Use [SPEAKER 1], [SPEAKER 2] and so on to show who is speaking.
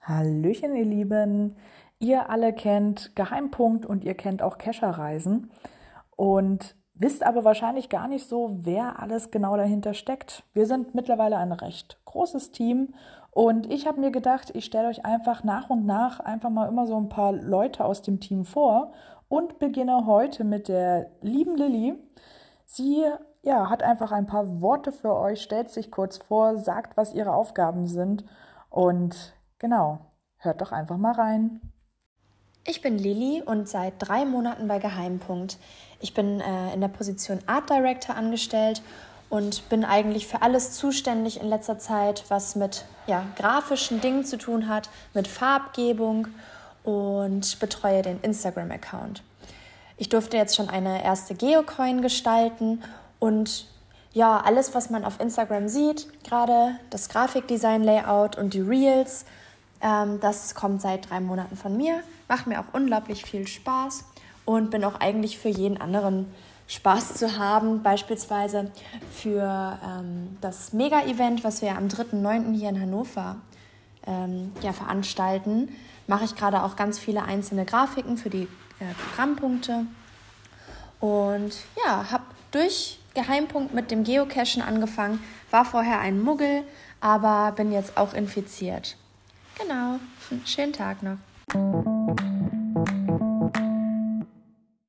[SPEAKER 1] Hallöchen, ihr Lieben. Ihr alle kennt Geheimpunkt und ihr kennt auch Kescherreisen und wisst aber wahrscheinlich gar nicht so, wer alles genau dahinter steckt. Wir sind mittlerweile ein recht großes Team und ich habe mir gedacht, ich stelle euch einfach nach und nach einfach mal immer so ein paar Leute aus dem Team vor und beginne heute mit der lieben Lilly. Sie ja, hat einfach ein paar Worte für euch, stellt sich kurz vor, sagt, was ihre Aufgaben sind und genau, hört doch einfach mal rein.
[SPEAKER 2] Ich bin Lili und seit drei Monaten bei Geheimpunkt. Ich bin äh, in der Position Art Director angestellt und bin eigentlich für alles zuständig in letzter Zeit, was mit ja, grafischen Dingen zu tun hat, mit Farbgebung und betreue den Instagram-Account. Ich durfte jetzt schon eine erste Geocoin gestalten und ja, alles, was man auf Instagram sieht, gerade das Grafikdesign-Layout und die Reels, ähm, das kommt seit drei Monaten von mir, macht mir auch unglaublich viel Spaß und bin auch eigentlich für jeden anderen Spaß zu haben, beispielsweise für ähm, das Mega-Event, was wir am 3.9. hier in Hannover ähm, ja, veranstalten, mache ich gerade auch ganz viele einzelne Grafiken für die äh, Programmpunkte und ja, habe durch Geheimpunkt mit dem Geocachen angefangen, war vorher ein Muggel, aber bin jetzt auch infiziert. Genau, schönen Tag noch.